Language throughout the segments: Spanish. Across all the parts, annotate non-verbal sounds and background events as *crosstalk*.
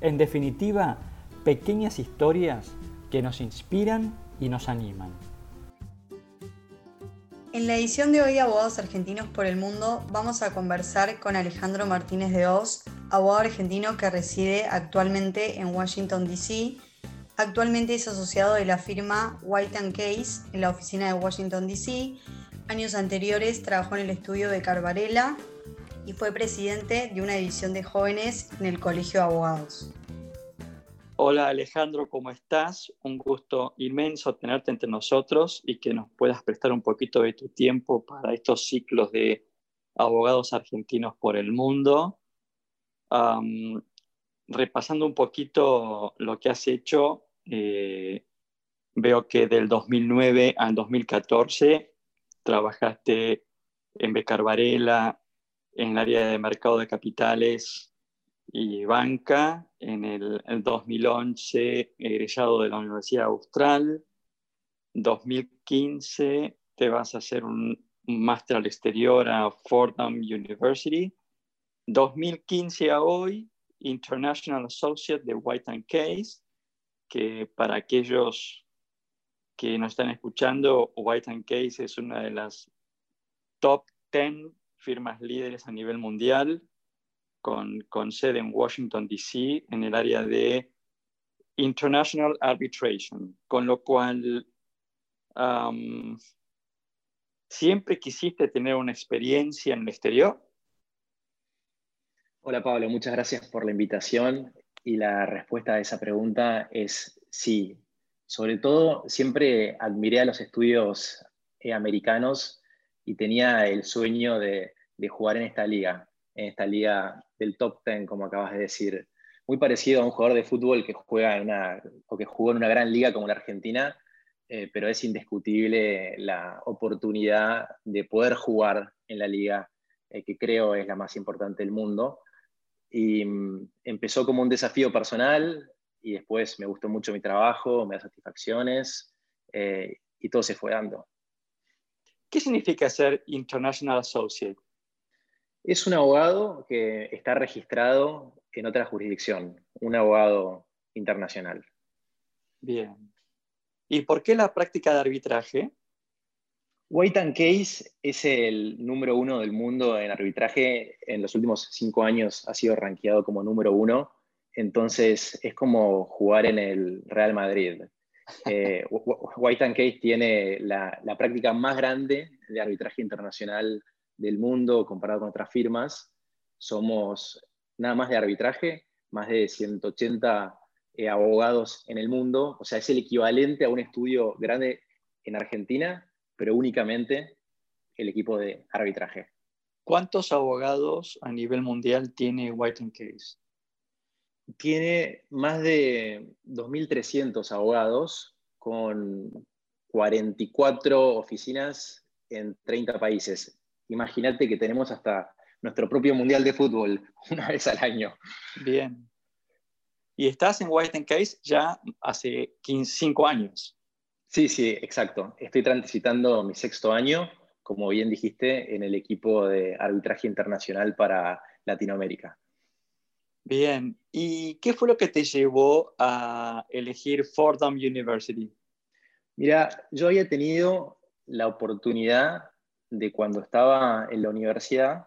en definitiva, pequeñas historias que nos inspiran y nos animan. En la edición de hoy Abogados Argentinos por el Mundo vamos a conversar con Alejandro Martínez de Oz, abogado argentino que reside actualmente en Washington, D.C. Actualmente es asociado de la firma White Case en la oficina de Washington, D.C. Años anteriores trabajó en el estudio de Carvarela y fue presidente de una división de jóvenes en el Colegio de Abogados. Hola Alejandro, ¿cómo estás? Un gusto inmenso tenerte entre nosotros y que nos puedas prestar un poquito de tu tiempo para estos ciclos de abogados argentinos por el mundo. repasando un poquito lo que has hecho, eh, veo que del 2009 al 2014 trabajaste en Becar Varela, en el área de mercado de capitales y banca. En el, 2011, egresado de la Universidad Austral. 2015, te vas a hacer un, máster al exterior a Fordham University. 2015 a hoy, International Associate de White and Case, que para aquellos que nos están escuchando, White and Case es una de las top 10 firmas líderes a nivel mundial, con, sede en Washington, D.C., en el área de International Arbitration, con lo cual siempre quisiste tener una experiencia en el exterior. Hola Pablo, muchas gracias por la invitación y la respuesta a esa pregunta es sí. Sobre todo, siempre admiré a los estudios eh, americanos y tenía el sueño de, jugar en esta liga, en esta liga del top 10, como acabas de decir. Muy parecido a un jugador de fútbol que juega en una, o que jugó en una gran liga como la Argentina, eh, pero es indiscutible la oportunidad de poder jugar en la liga, eh, que creo es la más importante del mundo. Y mm, empezó como un desafío personal y después me gustó mucho mi trabajo, me da satisfacciones eh, y todo se fue dando. ¿Qué significa ser International Associate? Es un abogado que está registrado en otra jurisdicción, un abogado internacional. Bien. ¿Y por qué la práctica de arbitraje? White and Case es el número uno del mundo en arbitraje. En los últimos cinco años ha sido rankeado como número uno. Entonces es como jugar en el Real Madrid. Eh, *laughs* White and Case tiene la, práctica más grande de arbitraje internacional del mundo comparado con otras firmas. Somos nada más de arbitraje, más de 180 eh, abogados en el mundo. O sea, es el equivalente a un estudio grande en Argentina, pero únicamente el equipo de arbitraje. ¿Cuántos abogados a nivel mundial tiene White and Case? tiene más de 2.300 abogados con 44 oficinas en 30 países. Imagínate que tenemos hasta nuestro propio Mundial de Fútbol *laughs* una vez al año. Bien. Y estás en White Case ya hace 5 años. Sí, sí, exacto. Estoy transitando mi sexto año, como bien dijiste, en el equipo de arbitraje internacional para Latinoamérica. Bien, ¿y qué fue lo que te llevó a elegir Fordham University? Mira, yo había tenido la oportunidad de cuando estaba en la universidad,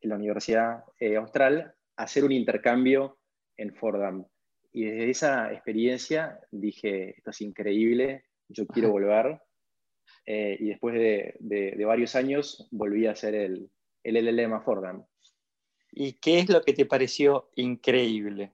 en la Universidad eh, Austral, hacer un intercambio en Fordham. Y desde esa experiencia dije, esto es increíble, yo quiero volver. Eh, y después de, varios años volví a hacer el, el LLM a Fordham. ¿Y qué es lo que te pareció increíble?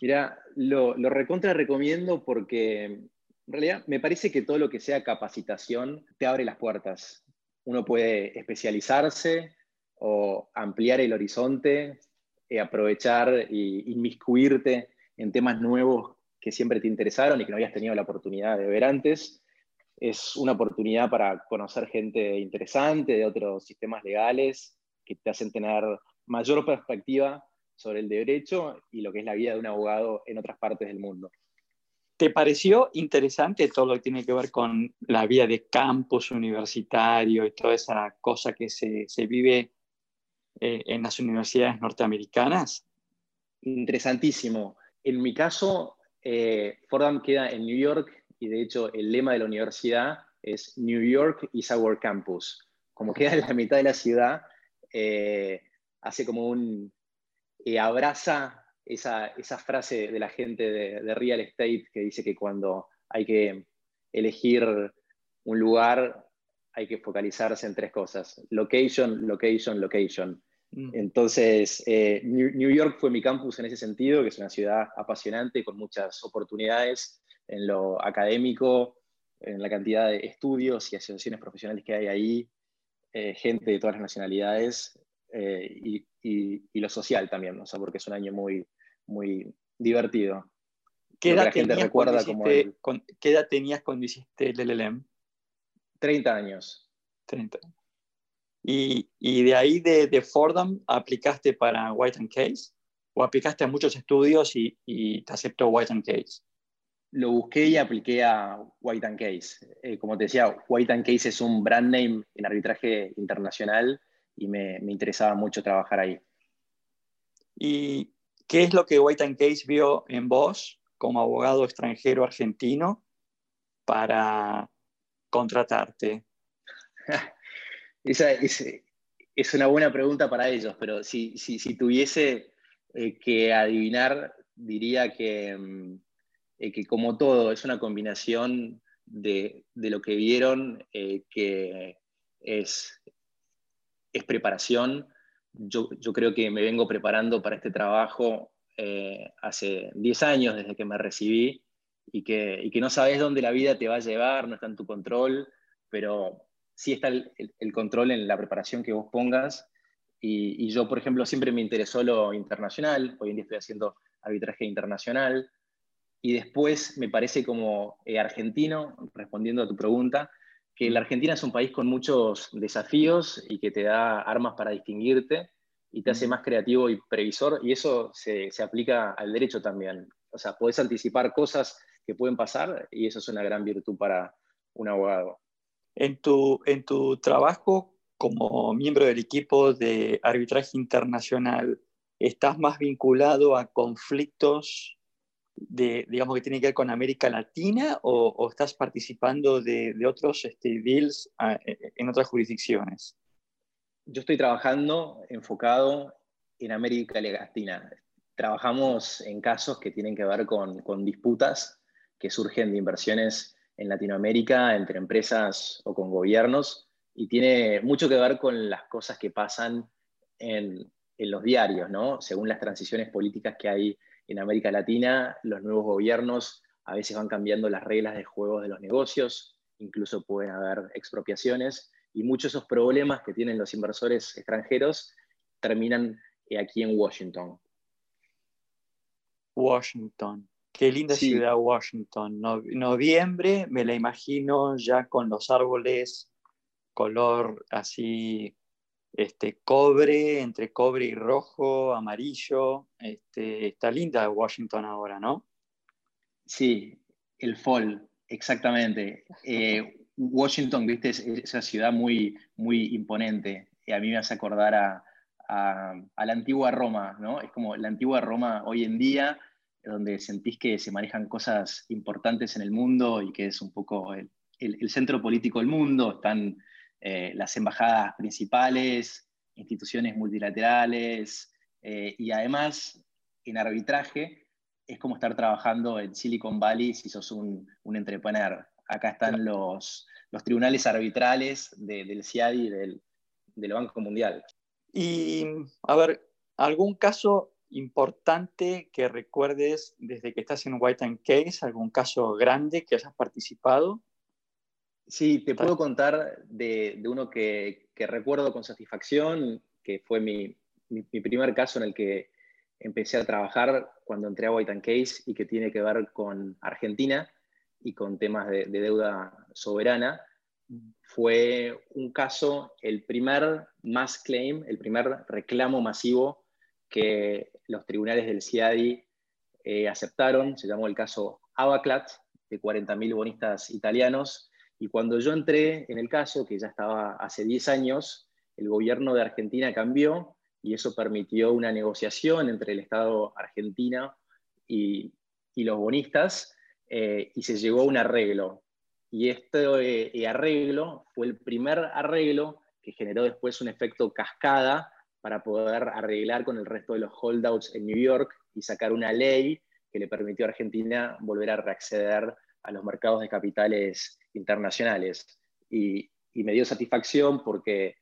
Mira, lo, recontra recomiendo porque en realidad me parece que todo lo que sea capacitación te abre las puertas. Uno puede especializarse o ampliar el horizonte eh, aprovechar y inmiscuirte en temas nuevos que siempre te interesaron y que no habías tenido la oportunidad de ver antes. Es una oportunidad para conocer gente interesante de otros sistemas legales que te hacen tener mayor perspectiva sobre el derecho y lo que es la vida de un abogado en otras partes del mundo. ¿Te pareció interesante todo lo que tiene que ver con la vida de campus universitario y toda esa cosa que se, se vive eh, en las universidades norteamericanas? Interesantísimo. En mi caso, eh, Fordham queda en New York y de hecho el lema de la universidad es New York is our campus. Como queda en la mitad de la ciudad, eh, hace como un... abraza esa, esa, frase de la gente de, de real estate que dice que cuando hay que elegir un lugar hay que focalizarse en tres cosas. Location, location, location. Mm. Entonces, eh, New, York fue mi campus en ese sentido, que es una ciudad apasionante con muchas oportunidades en lo académico, en la cantidad de estudios y asociaciones profesionales que hay ahí, eh, gente de todas las nacionalidades eh, y, y, lo social también, o sea, porque es un año muy, muy divertido. ¿Qué edad, tenías ¿Qué edad tenías cuando hiciste el LLM? 30 años. 30 Y, y de ahí de, de, Fordham aplicaste para White and Case o aplicaste a muchos estudios y, y te aceptó White and Case. Lo busqué y apliqué a White and Case. Eh, como te decía, White and Case es un brand name en arbitraje internacional y me, me interesaba mucho trabajar ahí. ¿Y qué es lo que White and Case vio en vos como abogado extranjero argentino para contratarte? *laughs* Esa es, una buena pregunta para ellos, pero si, si, tuviese eh, que adivinar, diría que, mm, eh, que, como todo, es una combinación de, lo que vieron, eh, que es, es preparación. Yo, yo, creo que me vengo preparando para este trabajo hace 10 años desde que me recibí y que, que no sabes dónde la vida te va a llevar, no está en tu control, pero sí está el, control en la preparación que vos pongas. Y, yo, por ejemplo, siempre me interesó lo internacional, hoy en día estoy haciendo arbitraje internacional, y después me parece como eh, argentino, respondiendo a tu pregunta, que la Argentina es un país con muchos desafíos y que te da armas para distinguirte y te hace más creativo y previsor, y eso se, se aplica al derecho también. O sea, podés anticipar cosas que pueden pasar y eso es una gran virtud para un abogado. En tu, en tu trabajo como miembro del equipo de arbitraje internacional, ¿estás más vinculado a conflictos de, digamos, que tienen que ver con América Latina o, estás participando de, de otros este, deals ah, e, e, en otras jurisdicciones? Yo estoy trabajando enfocado en América Latina. Trabajamos en casos que tienen que ver con, con disputas que surgen de inversiones en Latinoamérica entre empresas o con gobiernos y tiene mucho que ver con las cosas que pasan en, los diarios, ¿no? Según las transiciones políticas que hay en América Latina, los nuevos gobiernos a veces van cambiando las reglas de juego de los negocios, incluso pueden haber expropiaciones y muchos de esos problemas que tienen los inversores extranjeros terminan eh, aquí en Washington. Washington. Qué linda ciudad Washington. noviembre me la imagino ya con los árboles color así, este, cobre, entre cobre y rojo, amarillo. Este, está linda Washington ahora, ¿no? Sí, el fall, exactamente. Eh, Washington, viste, es, esa ciudad muy, muy imponente. Y a mí me hace acordar a, a la antigua Roma, ¿no? Es como la antigua Roma hoy en día donde sentís que se manejan cosas importantes en el mundo y que es un poco el, centro político del mundo, están eh, las embajadas principales, instituciones multilaterales, eh, y además en arbitraje es como estar trabajando en Silicon Valley si sos un, un entrepreneur. Acá están los, los tribunales arbitrales del CIADI y del, del Banco Mundial. Y, a ver, ¿algún caso importante que recuerdes desde que estás en White and Case, algún caso grande que hayas participado? Sí, te puedo contar de, de uno que, que, recuerdo con satisfacción, que fue mi, mi, primer caso en el que empecé a trabajar cuando entré a White Case y que tiene que ver con Argentina y con temas de, deuda soberana. Fue un caso, el primer mass claim, el primer reclamo masivo que los tribunales del CIADI eh, aceptaron, se llamó el caso Abaclat, de 40.000 bonistas italianos, y cuando yo entré en el caso, que ya estaba hace 10 años, el gobierno de Argentina cambió y eso permitió una negociación entre el Estado argentino y, los bonistas eh, y se llegó a un arreglo. Y este arreglo fue el primer arreglo que generó después un efecto cascada para poder arreglar con el resto de los holdouts en New York y sacar una ley que le permitió a Argentina volver a reacceder a los mercados de capitales internacionales. Y, me dio satisfacción porque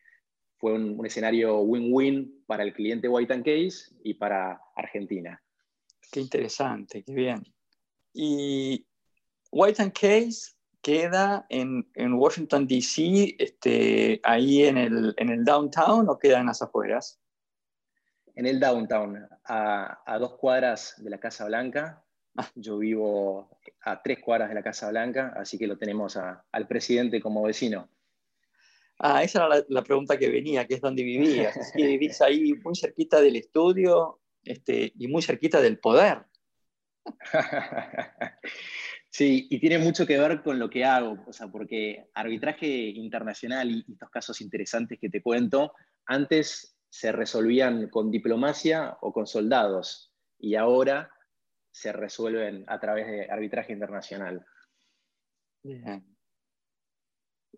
fue un, escenario win-win para el cliente White Case y para Argentina. Qué interesante, qué bien. ¿Y White Case queda en, Washington, D.C., este, ahí en el, en el downtown o queda en las afueras? En el downtown, a, a dos cuadras de la Casa Blanca, *laughs* yo vivo a tres cuadras de la Casa Blanca, así que lo tenemos al presidente como vecino. Ah, esa era la, pregunta que venía, que es dónde vivías. *laughs* que vivís ahí muy cerquita del estudio este, y muy cerquita del poder. *laughs* Sí, y tiene mucho que ver con lo que hago, o sea, porque arbitraje internacional y estos casos interesantes que te cuento, antes se resolvían con diplomacia o con soldados, y ahora se resuelven a través de arbitraje internacional. Bien.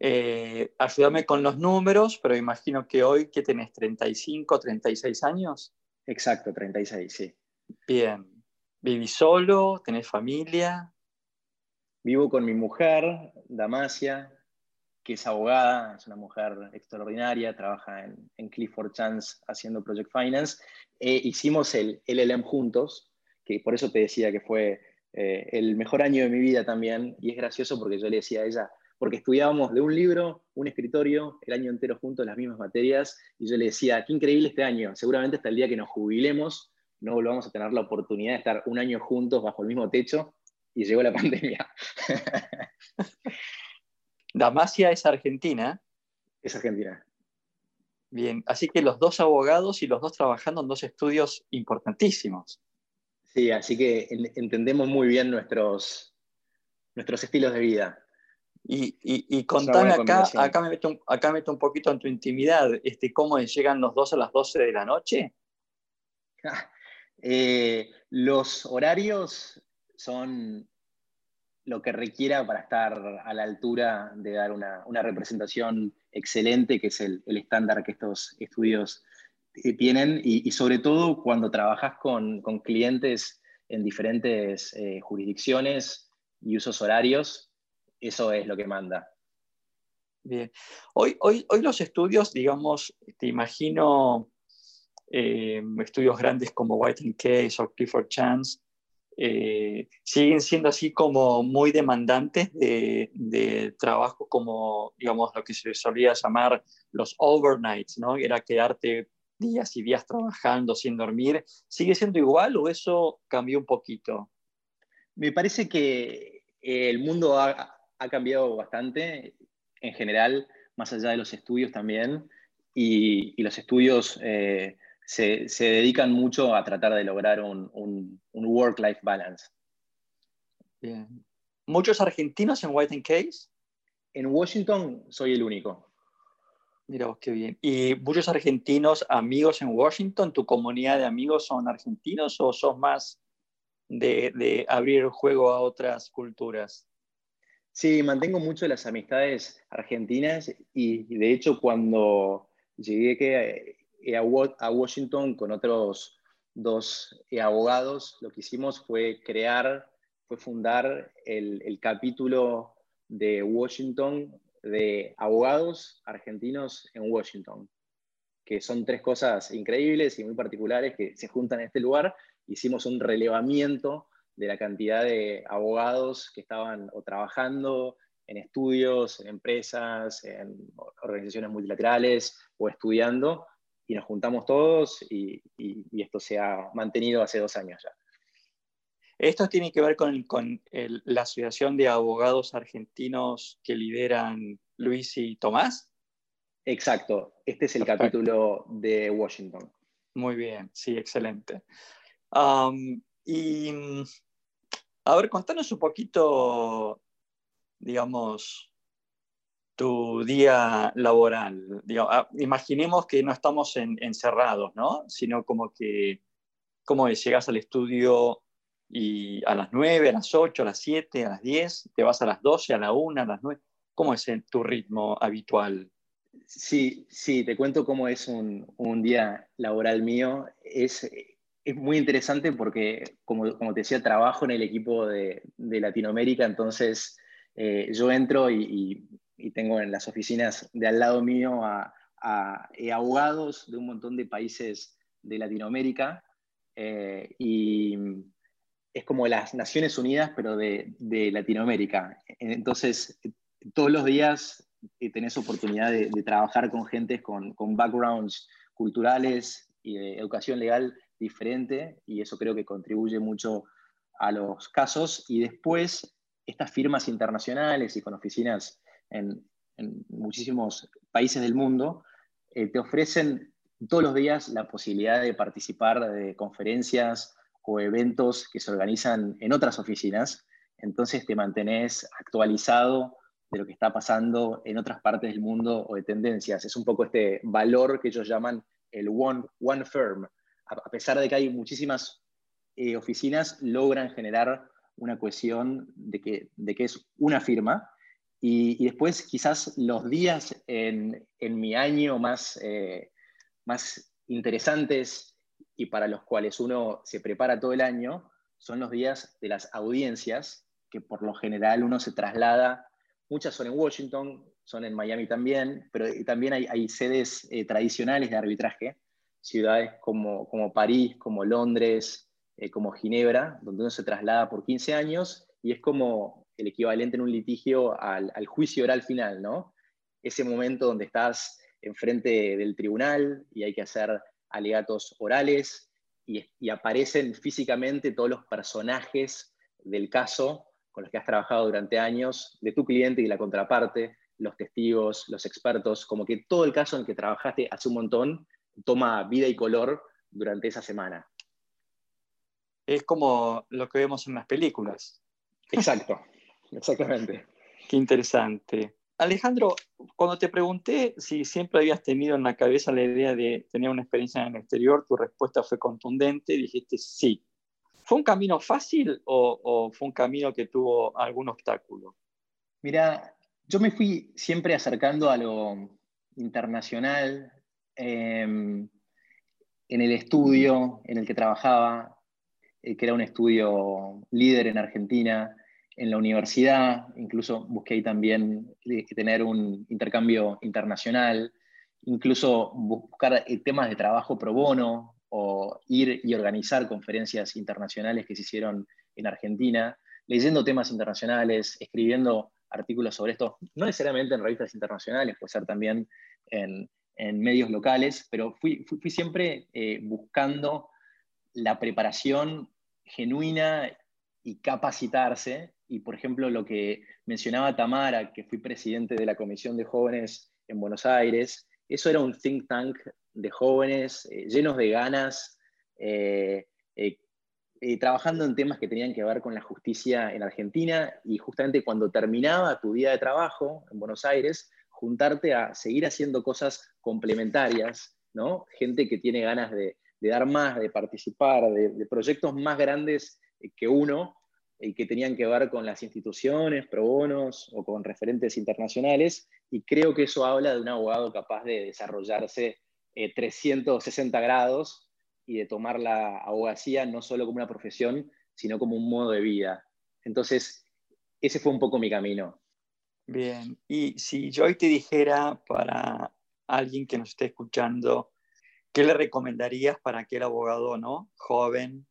Eh, ayúdame con los números, pero imagino que hoy, ¿qué tenés? ¿35, 36 años? Exacto, 36, sí. Bien. ¿Vivís solo? ¿Tenés familia? Vivo con mi mujer, Damasia, que es abogada, es una mujer extraordinaria, trabaja en, Clifford Chance haciendo Project Finance. Eh, hicimos el LLM juntos, que por eso te decía que fue eh, el mejor año de mi vida también, y es gracioso porque yo le decía a ella, porque estudiábamos de un libro, un escritorio, el año entero juntos, las mismas materias, y yo le decía, qué increíble este año, seguramente hasta el día que nos jubilemos no volvamos a tener la oportunidad de estar un año juntos bajo el mismo techo, y llegó la *laughs* pandemia. Damasia es argentina. Es argentina. Bien, así que los dos abogados y los dos trabajando en dos estudios importantísimos. Sí, así que entendemos muy bien nuestros, nuestros estilos de vida. Y, y, contame acá, acá me, meto un, acá meto un poquito en tu intimidad, este, ¿cómo llegan los dos a las 12 de la noche? *laughs* Eh, los horarios son lo que requiera para estar a la altura de dar una, representación excelente, que es el, el estándar que estos estudios tienen y, sobre todo cuando trabajas con, clientes en diferentes eh, jurisdicciones y usos horarios, eso es lo que manda. Bien. Hoy, hoy, hoy los estudios, digamos, te imagino eh, estudios grandes como White Case o Clifford Chance, eh, siguen siendo así como muy demandantes de, de, trabajo como, digamos, lo que se solía llamar los overnights, ¿no? Era quedarte días y días trabajando sin dormir, ¿sigue siendo igual o eso cambió un poquito? Me parece que el mundo ha, cambiado bastante en general, más allá de los estudios también, y, los estudios eh, se, dedican mucho a tratar de lograr un, un work-life balance. Bien. ¿Muchos argentinos en White Case? En Washington soy el único. Mira qué bien. ¿Y muchos argentinos amigos en Washington? ¿Tu comunidad de amigos son argentinos o sos más de, de abrir juego a otras culturas? Sí, mantengo mucho las amistades argentinas y de hecho cuando llegué a Washington con otros dos abogados, lo que hicimos fue crear, fue fundar el, el capítulo de Washington de abogados argentinos en Washington, que son tres cosas increíbles y muy particulares que se juntan en este lugar. Hicimos un relevamiento de la cantidad de abogados que estaban o trabajando en estudios, en empresas, en organizaciones multilaterales o estudiando, y nos juntamos todos y, esto se ha mantenido hace dos años ya. Esto tiene que ver con, la Asociación de Abogados Argentinos que lideran Luis y Tomás. Exacto, este es el capítulo de Washington. Muy bien, sí, excelente. y a ver, contanos un poquito, digamos, tu día laboral. Ah, imaginemos que no estamos encerrados, ¿no? Sino como que, ¿cómo es? Llegas al estudio y a las 9, a las 8, a las 7, a las 10, te vas a las 12, a la 1, a las 9. ¿Cómo es tu ritmo habitual? Sí, sí, te cuento cómo es un, día laboral mío. Es, es, muy interesante porque, como, como, te decía, trabajo en el equipo de, Latinoamérica, entonces eh, yo entro y y tengo en las oficinas de al lado mío a, eh, abogados de un montón de países de Latinoamérica eh, y es como las Naciones Unidas, pero de, Latinoamérica. Entonces, todos los días eh, tenés oportunidad de, trabajar con gente con, con, backgrounds culturales y de educación legal diferente, y eso creo que contribuye mucho a los casos. Y después, estas firmas internacionales y con oficinas en, muchísimos países del mundo, eh, te ofrecen todos los días la posibilidad de participar de conferencias o eventos que se organizan en otras oficinas. Entonces te mantenés actualizado de lo que está pasando en otras partes del mundo o de tendencias. Es un poco este valor que ellos llaman el one, one firm. A pesar de que hay muchísimas eh, oficinas, logran generar una cohesión de que, de que es una firma y, después quizás los días en, mi año más, eh, más interesantes y para los cuales uno se prepara todo el año son los días de las audiencias, que por lo general uno se traslada, muchas son en Washington, son en Miami también, pero también hay, sedes eh, tradicionales de arbitraje, ciudades como, como París, como Londres, eh, como Ginebra, donde uno se traslada por 15 años y es como el equivalente en un litigio al, juicio oral final, ¿no? Ese momento donde estás enfrente del tribunal y hay que hacer alegatos orales y, aparecen físicamente todos los personajes del caso con los que has trabajado durante años, de tu cliente y la contraparte, los testigos, los expertos, como que todo el caso en el que trabajaste hace un montón toma vida y color durante esa semana. Es como lo que vemos en las películas. Exacto. Exactamente. Qué interesante. Alejandro, cuando te pregunté si siempre habías tenido en la cabeza la idea de tener una experiencia en el exterior, tu respuesta fue contundente, dijiste sí. ¿Fue un camino fácil o, fue un camino que tuvo algún obstáculo? Mira, yo me fui siempre acercando a lo internacional em, en el estudio en el que trabajaba, eh, que era un estudio líder en Argentina en la universidad, incluso busqué también eh, tener un intercambio internacional, incluso buscar eh, temas de trabajo pro bono o ir y organizar conferencias internacionales que se hicieron en Argentina, leyendo temas internacionales, escribiendo artículos sobre esto, no necesariamente en revistas internacionales, puede ser también en, medios locales, pero fui, fui, siempre eh, buscando la preparación genuina y capacitarse y, por ejemplo, lo que mencionaba Tamara, que fui presidente de la Comisión de Jóvenes en Buenos Aires, eso era un think tank de jóvenes eh, llenos de ganas, eh, eh, trabajando en temas que tenían que ver con la justicia en Argentina y justamente cuando terminaba tu día de trabajo en Buenos Aires, juntarte a seguir haciendo cosas complementarias, ¿no? Gente que tiene ganas de, dar más, de participar, de proyectos más grandes que uno, y que tenían que ver con las instituciones, pro bonos o con referentes internacionales, y creo que eso habla de un abogado capaz de desarrollarse 360 eh, grados y de tomar la abogacía no solo como una profesión, sino como un modo de vida. Entonces, ese fue un poco mi camino. Bien, y si yo hoy te dijera para alguien que nos esté escuchando, ¿qué le recomendarías para aquel abogado no joven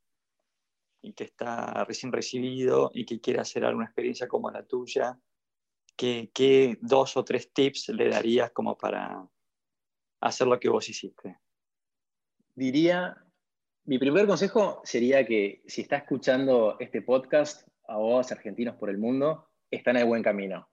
y que está recién recibido y que quiere hacer alguna experiencia como la tuya, ¿qué, dos o tres tips le darías como para hacer lo que vos hiciste? Diría, mi primer consejo sería que si está escuchando este podcast, abogados argentinos por el mundo, están en el buen camino.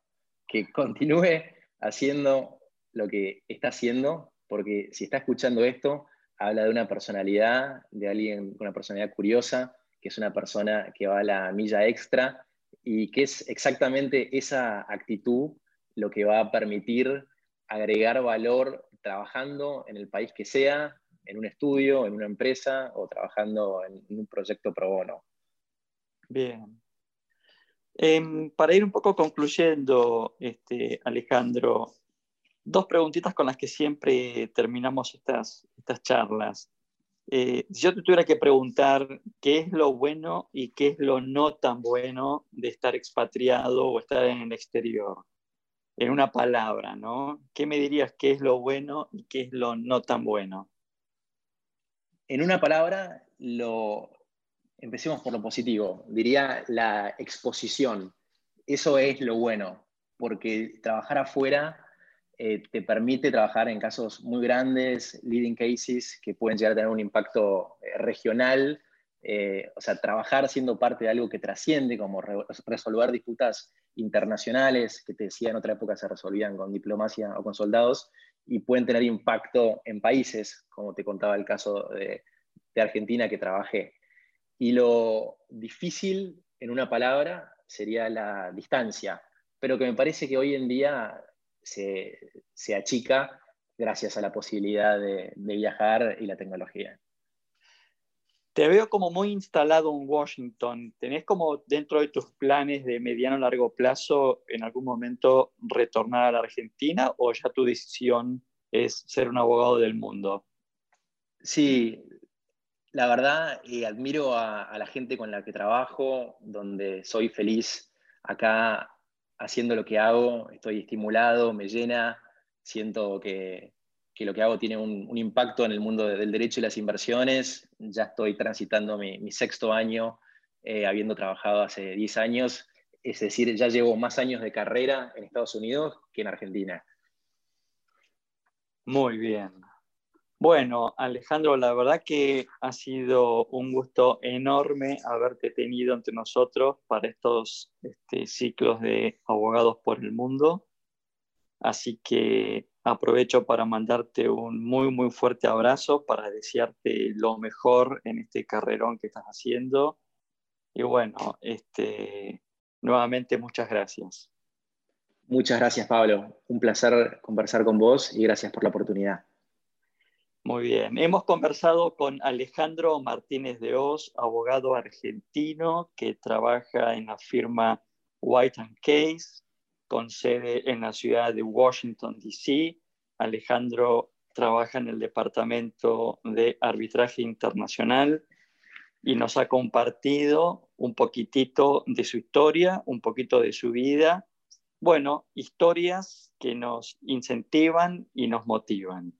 Que *laughs* continúe haciendo lo que está haciendo, porque si está escuchando esto, habla de una personalidad, de alguien con una personalidad curiosa, que es una persona que va a la milla extra y que es exactamente esa actitud lo que va a permitir agregar valor trabajando en el país que sea, en un estudio, en una empresa o trabajando en un proyecto pro bono. Bien. Em, para ir un poco concluyendo, este, Alejandro, dos preguntitas con las que siempre terminamos estas, estas charlas. Eh, si yo te tuviera que preguntar qué es lo bueno y qué es lo no tan bueno de estar expatriado o estar en el exterior, en una palabra, ¿no? ¿Qué me dirías qué es lo bueno y qué es lo no tan bueno? En una palabra, lo, empecemos por lo positivo, diría la exposición. Eso es lo bueno, porque trabajar afuera eh, te permite trabajar en casos muy grandes, leading cases, que pueden llegar a tener un impacto eh, regional, eh, o sea, trabajar siendo parte de algo que trasciende, como resolver disputas internacionales, que te decía en otra época se resolvían con diplomacia o con soldados, y pueden tener impacto en países, como te contaba el caso de, de Argentina que trabajé. Y lo difícil, en una palabra, sería la distancia, pero que me parece que hoy en día se, achica gracias a la posibilidad de, viajar y la tecnología. Te veo como muy instalado en Washington. ¿Tenés como dentro de tus planes de mediano largo plazo en algún momento retornar a la Argentina o ya tu decisión es ser un abogado del mundo? Sí, la verdad, eh, admiro a, la gente con la que trabajo, donde soy feliz acá haciendo lo que hago, estoy estimulado, me llena, siento que, lo que hago tiene un, impacto en el mundo del derecho y las inversiones. Ya estoy transitando mi, sexto año, eh, habiendo trabajado hace 10 años, es decir, ya llevo más años de carrera en Estados Unidos que en Argentina. Muy bien. Bueno, Alejandro, la verdad que ha sido un gusto enorme haberte tenido entre nosotros para estos este, ciclos de abogados por el mundo. Así que aprovecho para mandarte un muy, muy fuerte abrazo, para desearte lo mejor en este carrerón que estás haciendo. Y bueno, este, nuevamente muchas gracias. Muchas gracias, Pablo. Un placer conversar con vos y gracias por la oportunidad. Muy bien. Hemos conversado con Alejandro Martínez de Oz, abogado argentino que trabaja en la firma White Case, con sede en la ciudad de Washington, D.C. Alejandro trabaja en el Departamento de Arbitraje Internacional y nos ha compartido un poquitito de su historia, un poquito de su vida. Bueno, historias que nos incentivan y nos motivan.